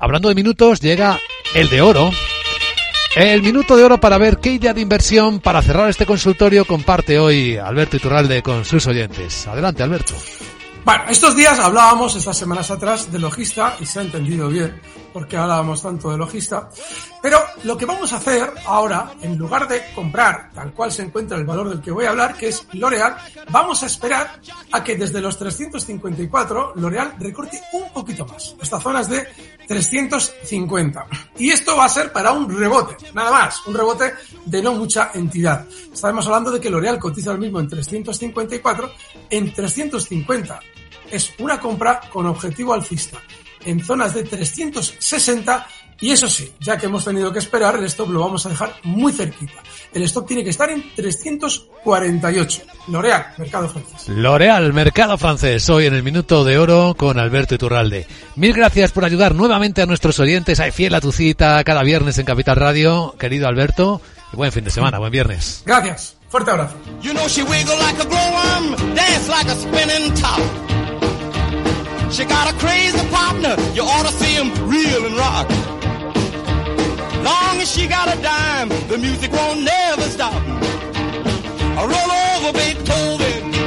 Hablando de minutos, llega el de oro. El minuto de oro para ver qué idea de inversión para cerrar este consultorio comparte hoy Alberto Iturralde con sus oyentes. Adelante, Alberto. Bueno, estos días hablábamos, estas semanas atrás, de logista, y se ha entendido bien porque hablábamos tanto de logista. Pero lo que vamos a hacer ahora, en lugar de comprar tal cual se encuentra el valor del que voy a hablar, que es L'Oreal, vamos a esperar a que desde los 354 L'Oreal recorte un poquito más. Esta zona es de 350. Y esto va a ser para un rebote, nada más, un rebote de no mucha entidad. Estamos hablando de que L'Oreal cotiza ahora mismo en 354, en 350 es una compra con objetivo alcista en zonas de 360 y eso sí, ya que hemos tenido que esperar, el stop lo vamos a dejar muy cerquita. El stop tiene que estar en 348. L'Oreal, mercado francés. L'Oreal, mercado francés, hoy en el Minuto de Oro con Alberto Iturralde. Mil gracias por ayudar nuevamente a nuestros oyentes. Hay fiel a tu cita cada viernes en Capital Radio. Querido Alberto, y buen fin de semana, buen viernes. Gracias. Fuerte abrazo. You know she She got a crazy partner, you ought to see him reel and rock. Long as she got a dime, the music won't never stop. Roll over, big